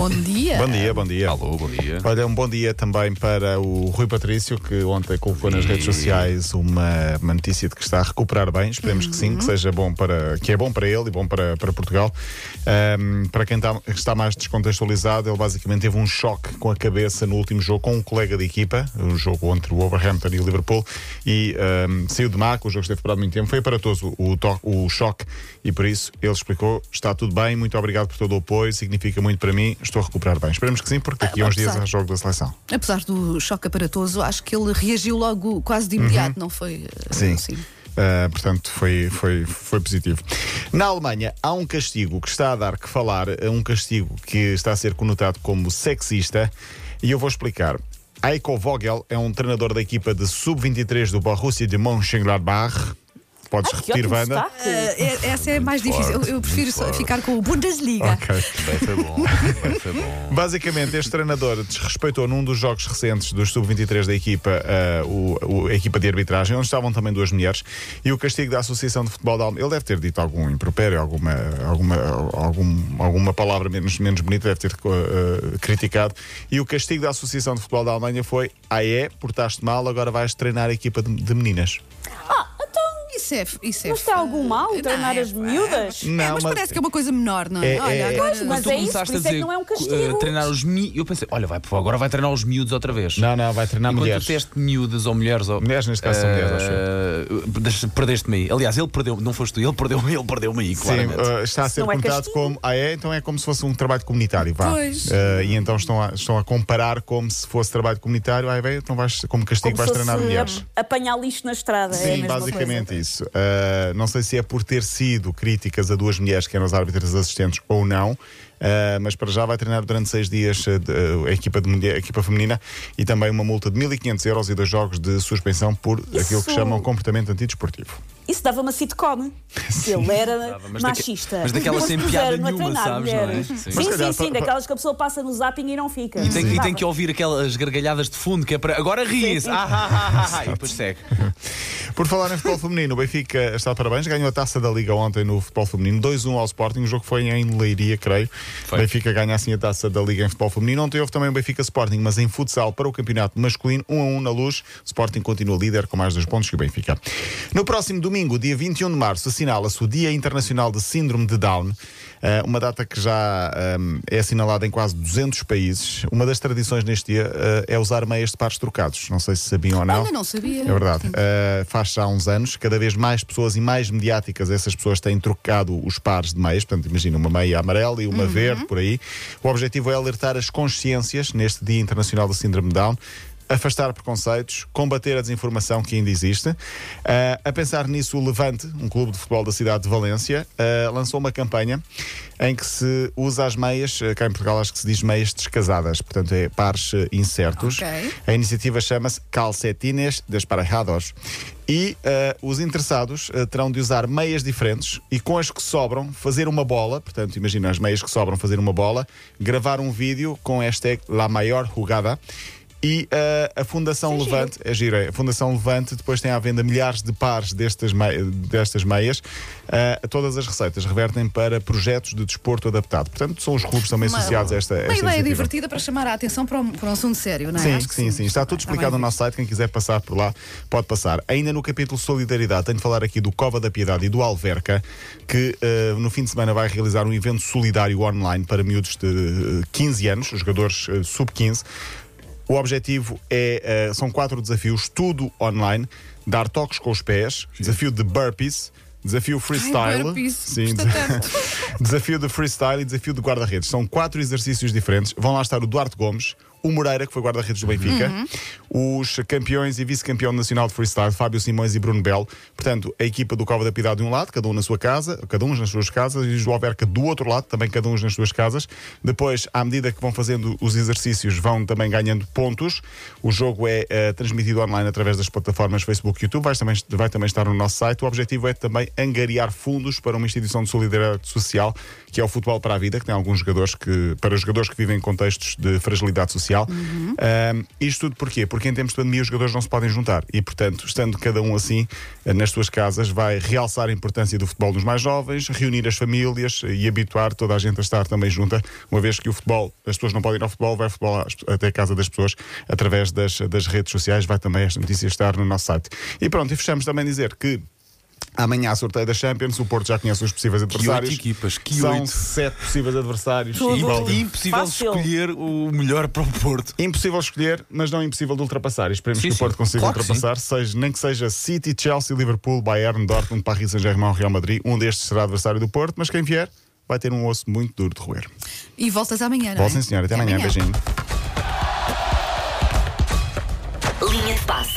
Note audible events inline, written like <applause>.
Bom dia. Bom dia, bom dia. Alô, bom dia. Olha, um bom dia também para o Rui Patrício, que ontem colocou nas redes sociais uma, uma notícia de que está a recuperar bem. Esperemos que sim, que seja bom para que é bom para ele e bom para, para Portugal. Ahm, para quem está, está mais descontextualizado, ele basicamente teve um choque com a cabeça no último jogo com um colega de equipa, o jogo entre o Wolverhampton e o Liverpool, e ahm, saiu de maco, o jogo esteve parado muito tempo, foi aparatoso o, to- o choque e por isso ele explicou: está tudo bem, muito obrigado por todo o apoio, significa muito para mim, estou a recuperar bem. Esperemos que sim, porque daqui a uns dias há jogo da seleção. Apesar do choque aparatoso, acho que ele reagiu logo quase de imediato, não foi? eh, Sim. assim? Uh, portanto, foi, foi, foi positivo. Na Alemanha, há um castigo que está a dar que falar, uh, um castigo que está a ser conotado como sexista, e eu vou explicar. Eiko Vogel é um treinador da equipa de sub-23 do Borussia de Mönchengladbach. Podes Ai, repetir, Wanda? sotaque. Eh, é- essa é mais Muito difícil. Eu, forte, eu prefiro muito só forte. ficar com o Bundesliga. Ok. Vai ser bom, vai ser bom. <laughs> Basicamente, este treinador desrespeitou num dos jogos recentes dos sub-23 da equipa, uh, o, o- a equipa de arbitragem, onde estavam também duas mulheres, e o castigo da Associação de Futebol da Almeida. Ele deve ter dito algum impropério, alguma, alguma, algum, alguma palavra menos, menos bonita, deve ter uh, criticado. E o castigo da Associação de Futebol da Alemanha foi: ah, é, portaste mal, agora vais treinar a equipa de, de meninas. Ah, então, Isso é, isso é mas está algum mal Não, treinar é- as miúdas? É, Não, mas, mas- parece que é uma coisa menor, não é? É, Olha, é- agora. Pois, mas tu é isso, por isso é que não é um castigo. eh, treinar os miúdos. Eu pensei, olha, vai, agora vai treinar os miúdos outra vez. Não, não, vai treinar E quando mulheres. tu disseste miúdas ou mulheres. Ou, Mulheres, neste caso, são mulheres, acho eh, Perdeste-me aí. Aliás, ele perdeu, não foste tu, ele perdeu-me, ele perdeu-me aí, Sim, claramente. uh, está a ser é castigo. como. Ah, é? Então é como se fosse um trabalho comunitário, vá. Pois. Uh, e então estão a, estão a comparar como se fosse trabalho comunitário. Ah, bem, então vais, como castigo Como vais treinar mulheres. apanhar lixo na estrada. é Sim, basicamente coisa. Isso. Uh, não sei se é por ter sido críticas a duas mulheres que eram as árbitras assistentes ou não. uh, mas para já vai treinar durante seis dias uh, de- uh, a, equipa de mulher, a equipa feminina e também uma multa de 1.500 euros e dois jogos de suspensão por aquilo que Isso- chamam comportamento antidesportivo. Isso dava uma sitcom. Ele <laughs> era Dava, mas daque- machista. mas daquelas sem piada nenhuma, treinar sabes, não é? Sim. Sim, Mas sim, calhar, sim, daquelas que a pessoa passa no zapping e não fica. E tem, e tem que ouvir aquelas gargalhadas de fundo que é para. Agora ri-se! Ah, ah, ah, ah, ah, e depois segue. <laughs> Por falar em futebol <laughs> feminino, o Benfica está de parabéns, ganhou a taça da Liga ontem no futebol feminino, 2-1 ao Sporting, o jogo foi em Leiria, creio. Foi. O Benfica ganha assim a taça da Liga em futebol feminino. Ontem houve também o Benfica Sporting, mas em futsal para o campeonato masculino, 1 a 1 na luz. O Sporting continua líder com mais dois pontos que o Benfica. No próximo domingo, dia 21 de março, assinala-se o Dia Internacional de Síndrome de Down, eh, uma data que já ehm, é assinalada em quase 200 países. Uma das tradições neste dia eh, é usar meias de pares trocados. Não sei se sabiam ou não. Ainda não sabia. É verdade. Uh, faz já há uns anos, cada vez mais pessoas e mais mediáticas, essas pessoas têm trocado os pares de meias. Portanto, imagina uma meia amarela e uma verde por aí. O objetivo é alertar as consciências neste Dia Internacional do Síndrome de Down. Afastar preconceitos, combater a desinformação que ainda existe. Uh, a pensar nisso, o Levante, um clube de futebol da cidade de Valência, uh, lançou uma campanha em que se usa as meias, uh, cá em Portugal acho que se diz meias descasadas, portanto é pares uh, incertos. Ok. A iniciativa chama-se Calcetines Desparejados. E eh, os interessados eh, terão de usar meias diferentes e com as que sobram fazer uma bola, portanto, imagina as meias que sobram fazer uma bola, gravar um vídeo com hashtag La Maior Jugada. E eh, a Fundação é Levante, é giro, é, a Fundação Levante depois tem à venda milhares de pares destas, mei- destas meias. Eh, todas as receitas revertem para projetos de desporto adaptado. Portanto, são os clubes também Uma- associados a esta, Uma esta ideia iniciativa. divertida para chamar a atenção para um, para um assunto sério, não é? Sim, que sim, sim. Está tudo explicado no nosso site. Quem quiser passar por lá, pode passar. Ainda no capítulo Solidariedade, tenho de falar aqui do Cova da Piedade e do Alverca, que eh, no fim de semana vai realizar um evento solidário online para miúdos de eh, 15 anos, os jogadores eh, sub-15. O objetivo é, eh, são quatro desafios, tudo online, dar toques com os pés, desafio de burpees, desafio freestyle, burpees, sim, <laughs> desafio de freestyle e desafio de guarda-redes. São quatro exercícios diferentes. Vão lá estar o Duarte Gomes, o Moreira, que foi guarda-redes do Benfica, os campeões e vice-campeão nacional de freestyle, Fábio Simões e Bruno Belo. Portanto, a equipa do Cova da Piedade de um lado, cada um na sua casa, cada um nas suas casas, e os do Alverca do outro lado, também cada um nas suas casas. Depois, à medida que vão fazendo os exercícios, vão também ganhando pontos. O jogo é eh, transmitido online através das plataformas Facebook e YouTube, vai também, vai também estar no nosso site. O objetivo é também angariar fundos para uma instituição de solidariedade social, que é o Futebol para a Vida, que tem alguns jogadores que, para os jogadores que vivem em contextos de fragilidade social. Social. Um, isto tudo porquê? Porque em tempos de pandemia os jogadores não se podem juntar e, portanto, estando cada um assim eh, nas suas casas, vai realçar a importância do futebol nos mais jovens, reunir as famílias e habituar toda a gente a estar também junta, uma vez que o futebol, as pessoas não podem ir ao futebol, vai futebol às- até a casa das pessoas através das, das redes sociais. Vai também esta notícia estar no nosso site. E pronto, e fechamos também dizer que. Amanhã, sorteio da Champions, o Porto já conhece os possíveis adversários. oito equipas, que São oito. sete possíveis adversários. Tudo. Impossível Fácil. escolher o melhor para o Porto. Impossível escolher, mas não impossível de ultrapassar. Esperemos Sim, que o sim. Porto consiga Claro que ultrapassar, seja, nem que seja City, Chelsea, Liverpool, Bayern, Dortmund, Paris Saint-Germain, Real Madrid. Um destes será adversário do Porto, mas quem vier vai ter um osso muito duro de roer. E voltas amanhã, não é? Volta, sim, senhora. Até amanhã. Beijinho. Linha de passe.